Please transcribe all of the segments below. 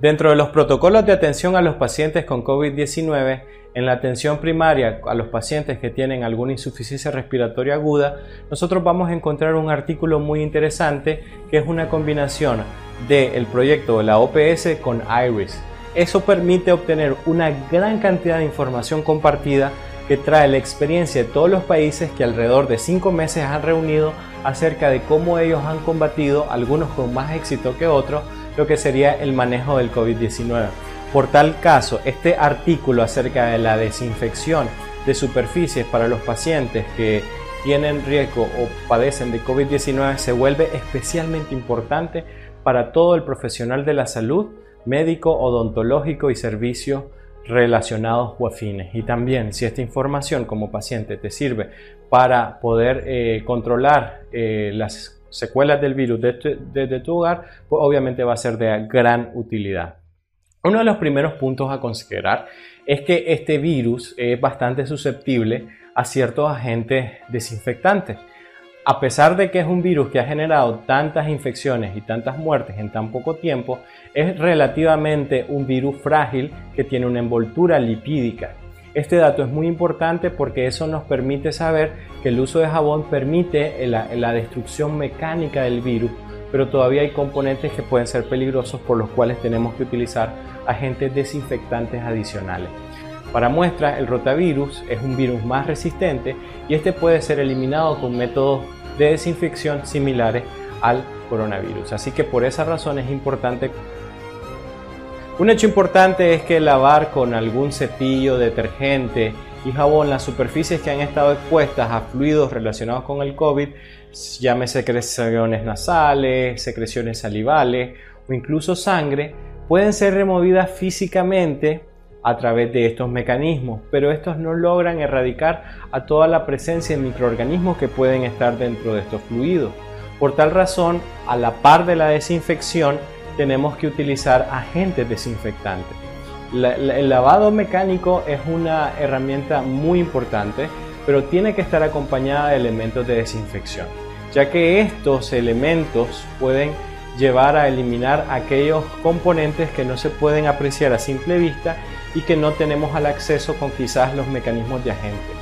Dentro de los protocolos de atención a los pacientes con COVID-19, en la atención primaria a los pacientes que tienen alguna insuficiencia respiratoria aguda, nosotros vamos a encontrar un artículo muy interesante que es una combinación del proyecto de la OPS con IRIS. Eso permite obtener una gran cantidad de información compartida que trae la experiencia de todos los países que alrededor de cinco meses han reunido acerca de cómo ellos han combatido, algunos con más éxito que otros, lo que sería el manejo del COVID-19. Por tal caso, este artículo acerca de la desinfección de superficies para los pacientes que tienen riesgo o padecen de COVID-19 se vuelve especialmente importante para todo el profesional de la salud, médico, odontológico y servicios relacionados o afines. Y también si esta información como paciente te sirve para poder eh, controlar eh, las secuelas del virus desde, tu hogar, pues obviamente va a ser de gran utilidad. Uno de los primeros puntos a considerar es que este virus es bastante susceptible a ciertos agentes desinfectantes. A pesar de que es un virus que ha generado tantas infecciones y tantas muertes en tan poco tiempo, es relativamente un virus frágil que tiene una envoltura lipídica. Este dato es muy importante porque eso nos permite saber que el uso de jabón permite la, destrucción mecánica del virus, pero todavía hay componentes que pueden ser peligrosos por los cuales tenemos que utilizar agentes desinfectantes adicionales. Para muestra, el rotavirus es un virus más resistente y este puede ser eliminado con métodos de desinfección similares al coronavirus. Así que por esa razón es importante un hecho importante es que lavar con algún cepillo, detergente y jabón las superficies que han estado expuestas a fluidos relacionados con el COVID, llámese secreciones nasales, secreciones salivales o incluso sangre, pueden ser removidas físicamente a través de estos mecanismos, pero estos no logran erradicar a toda la presencia de microorganismos que pueden estar dentro de estos fluidos. Por tal razón, a la par de la desinfección, tenemos que utilizar agentes desinfectantes. el lavado mecánico es una herramienta muy importante, pero tiene que estar acompañada de elementos de desinfección, ya que estos elementos pueden llevar a eliminar aquellos componentes que no se pueden apreciar a simple vista y que no tenemos al acceso con quizás los mecanismos de agentes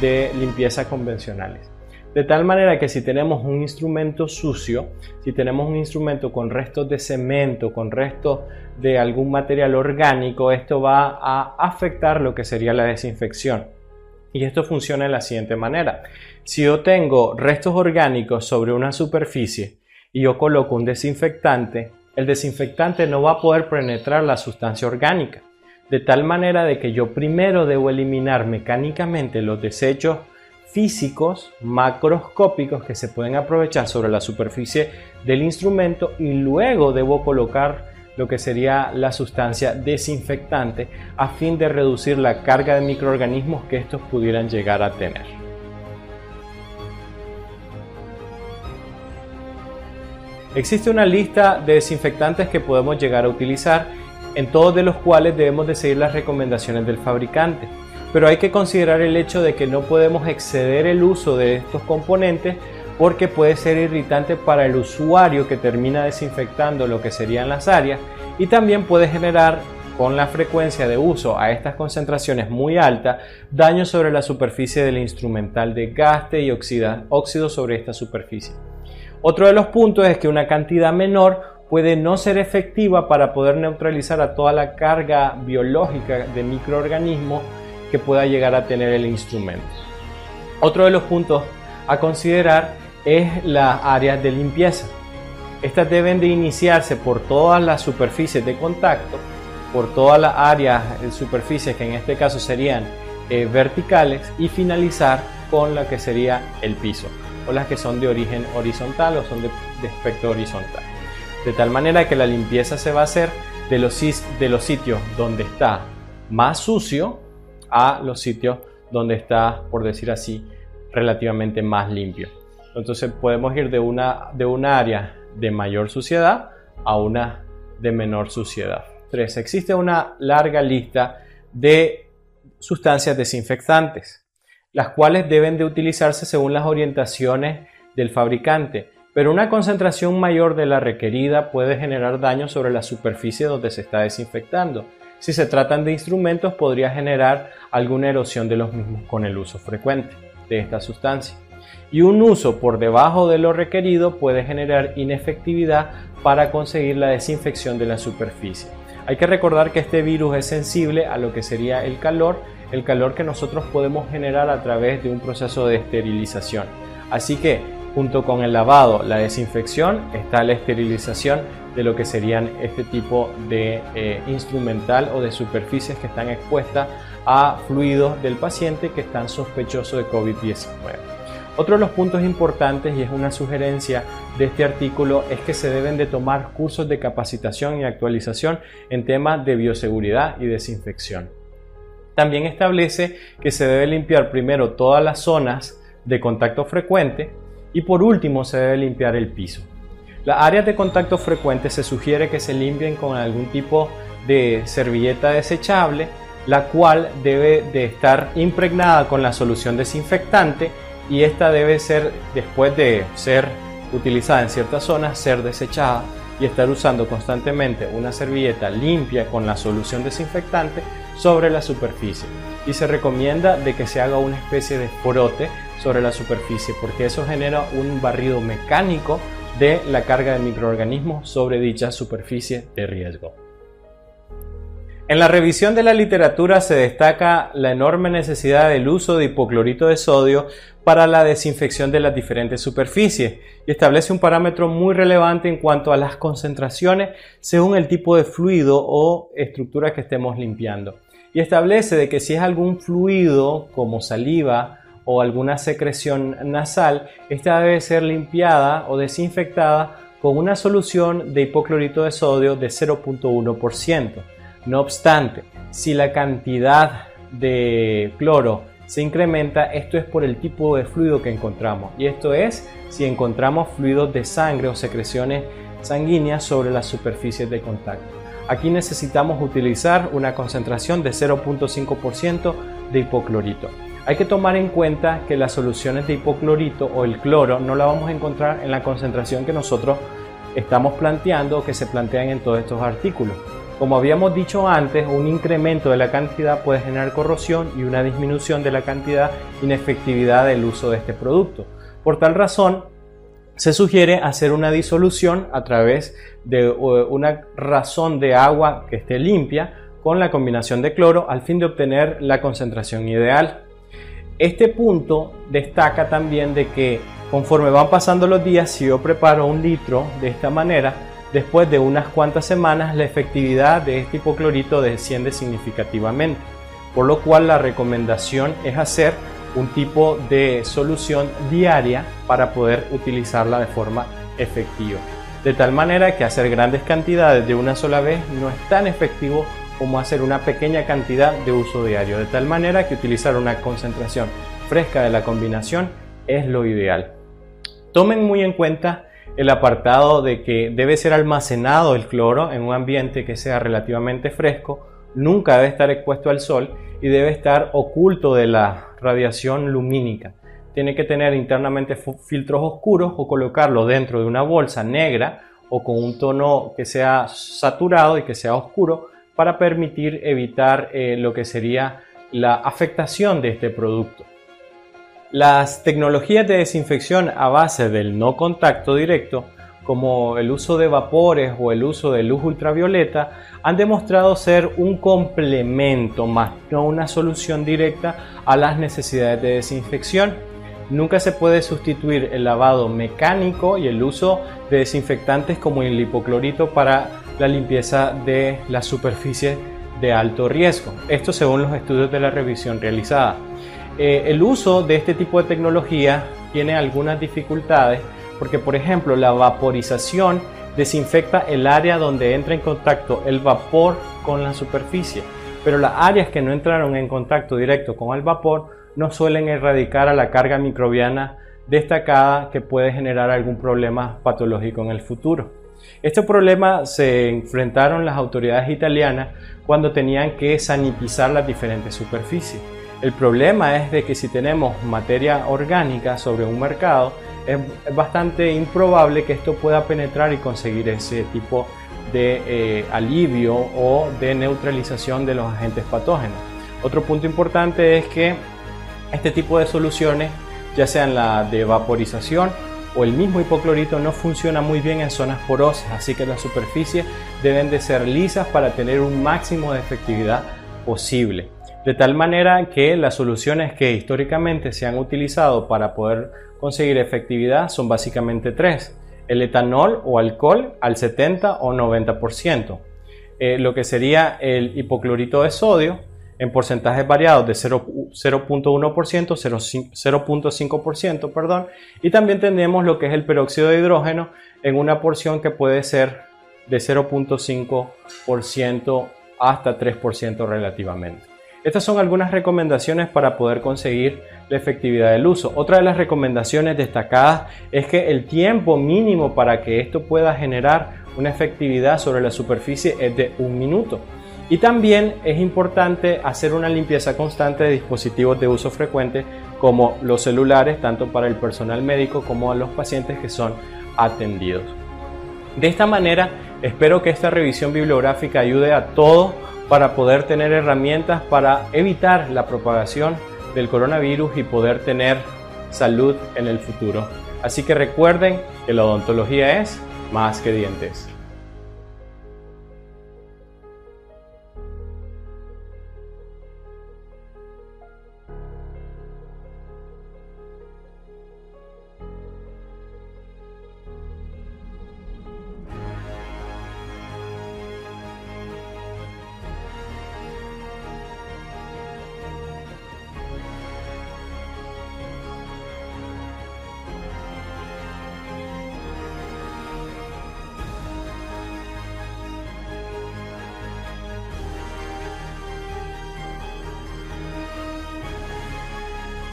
de limpieza convencionales. De tal manera que si tenemos un instrumento sucio, si tenemos un instrumento con restos de cemento, con restos de algún material orgánico, esto va a afectar lo que sería la desinfección. Y esto funciona de la siguiente manera. Si yo tengo restos orgánicos sobre una superficie y yo coloco un desinfectante, el desinfectante no va a poder penetrar la sustancia orgánica. De tal manera de que yo primero debo eliminar mecánicamente los desechos físicos macroscópicos que se pueden aprovechar sobre la superficie del instrumento y luego debo colocar lo que sería la sustancia desinfectante a fin de reducir la carga de microorganismos que estos pudieran llegar a tener. Existe una lista de desinfectantes que podemos llegar a utilizar, en todos de los cuales debemos de seguir las recomendaciones del fabricante pero hay que considerar el hecho de que no podemos exceder el uso de estos componentes porque puede ser irritante para el usuario que termina desinfectando lo que serían las áreas y también puede generar con la frecuencia de uso a estas concentraciones muy altas daño sobre la superficie del instrumental de gaste y óxido sobre esta superficie. Otro de los puntos es que una cantidad menor puede no ser efectiva para poder neutralizar a toda la carga biológica de microorganismos que pueda llegar a tener el instrumento. Otro de los puntos a considerar es las áreas de limpieza. Estas deben de iniciarse por todas las superficies de contacto, por todas las áreas de superficies que en este caso serían eh, verticales y finalizar con la que sería el piso o las que son de origen horizontal o son de, de aspecto horizontal. De tal manera que la limpieza se va a hacer de los, de los sitios donde está más sucio a los sitios donde está, por decir así, relativamente más limpio. Entonces podemos ir de una, de una área de mayor suciedad a una de menor suciedad. 3. Existe una larga lista de sustancias desinfectantes, las cuales deben de utilizarse según las orientaciones del fabricante. pero una concentración mayor de la requerida puede generar daño sobre la superficie donde se está desinfectando. Si se tratan de instrumentos podría generar alguna erosión de los mismos con el uso frecuente de esta sustancia. Y un uso por debajo de lo requerido puede generar inefectividad para conseguir la desinfección de la superficie. Hay que recordar que este virus es sensible a lo que sería el calor, el calor que nosotros podemos generar a través de un proceso de esterilización. Así que junto con el lavado, la desinfección, está la esterilización de lo que serían este tipo de eh, instrumental o de superficies que están expuestas a fluidos del paciente que están sospechosos de COVID-19. Otro de los puntos importantes y es una sugerencia de este artículo es que se deben de tomar cursos de capacitación y actualización en temas de bioseguridad y desinfección. También establece que se debe limpiar primero todas las zonas de contacto frecuente y por último se debe limpiar el piso. Las áreas de contacto frecuente se sugiere que se limpien con algún tipo de servilleta desechable, la cual debe de estar impregnada con la solución desinfectante y esta debe ser, después de ser utilizada en ciertas zonas, ser desechada y estar usando constantemente una servilleta limpia con la solución desinfectante sobre la superficie. Y se recomienda de que se haga una especie de frote sobre la superficie porque eso genera un barrido mecánico de la carga de microorganismos sobre dicha superficie de riesgo. En la revisión de la literatura se destaca la enorme necesidad del uso de hipoclorito de sodio para la desinfección de las diferentes superficies y establece un parámetro muy relevante en cuanto a las concentraciones según el tipo de fluido o estructura que estemos limpiando. Y establece de que si es algún fluido como saliva, o alguna secreción nasal, esta debe ser limpiada o desinfectada con una solución de hipoclorito de sodio de 0.1%. No obstante, si la cantidad de cloro se incrementa, esto es por el tipo de fluido que encontramos. Y esto es si encontramos fluidos de sangre o secreciones sanguíneas sobre las superficies de contacto. Aquí necesitamos utilizar una concentración de 0.5% de hipoclorito. Hay que tomar en cuenta que las soluciones de hipoclorito o el cloro no la vamos a encontrar en la concentración que nosotros estamos planteando o que se plantean en todos estos artículos. Como habíamos dicho antes, un incremento de la cantidad puede generar corrosión y una disminución de la cantidad inefectividad del uso de este producto. Por tal razón, se sugiere hacer una disolución a través de una razón de agua que esté limpia con la combinación de cloro al fin de obtener la concentración ideal. Este punto destaca también de que conforme van pasando los días, si yo preparo un litro de esta manera, después de unas cuantas semanas la efectividad de este hipoclorito desciende significativamente, por lo cual la recomendación es hacer un tipo de solución diaria para poder utilizarla de forma efectiva. De tal manera que hacer grandes cantidades de una sola vez no es tan efectivo como hacer una pequeña cantidad de uso diario, de tal manera que utilizar una concentración fresca de la combinación es lo ideal. Tomen muy en cuenta el apartado de que debe ser almacenado el cloro en un ambiente que sea relativamente fresco, nunca debe estar expuesto al sol y debe estar oculto de la radiación lumínica. Tiene que tener internamente filtros oscuros o colocarlo dentro de una bolsa negra o con un tono que sea saturado y que sea oscuro para permitir evitar eh, lo que sería la afectación de este producto. Las tecnologías de desinfección a base del no contacto directo, como el uso de vapores o el uso de luz ultravioleta, han demostrado ser un complemento más no una solución directa a las necesidades de desinfección. Nunca se puede sustituir el lavado mecánico y el uso de desinfectantes como el hipoclorito para la limpieza de la superficie de alto riesgo. Esto según los estudios de la revisión realizada. Eh, el uso de este tipo de tecnología tiene algunas dificultades porque, por ejemplo, la vaporización desinfecta el área donde entra en contacto el vapor con la superficie, pero las áreas que no entraron en contacto directo con el vapor no suelen erradicar a la carga microbiana destacada que puede generar algún problema patológico en el futuro. Este problema se enfrentaron las autoridades italianas cuando tenían que sanitizar las diferentes superficies. El problema es de que si tenemos materia orgánica sobre un mercado, es, bastante improbable que esto pueda penetrar y conseguir ese tipo de eh, alivio o de neutralización de los agentes patógenos. Otro punto importante es que este tipo de soluciones, ya sean la de vaporización o el mismo hipoclorito, no funciona muy bien en zonas porosas, así que las superficies deben de ser lisas para tener un máximo de efectividad posible. De tal manera que las soluciones que históricamente se han utilizado para poder conseguir efectividad son básicamente tres. El etanol o alcohol al 70 o 90%. Eh, lo que sería el hipoclorito de sodio en porcentajes variados de 0.1%, 0.5%, perdón, y también tenemos lo que es el peróxido de hidrógeno en una porción que puede ser de 0.5% hasta 3% relativamente. Estas son algunas recomendaciones para poder conseguir la efectividad del uso. Otra de las recomendaciones destacadas es que el tiempo mínimo para que esto pueda generar una efectividad sobre la superficie es de un minuto. Y también es importante hacer una limpieza constante de dispositivos de uso frecuente como los celulares, tanto para el personal médico como a los pacientes que son atendidos. De esta manera, espero que esta revisión bibliográfica ayude a todos para poder tener herramientas para evitar la propagación del coronavirus y poder tener salud en el futuro. Así que recuerden que la odontología es más que dientes.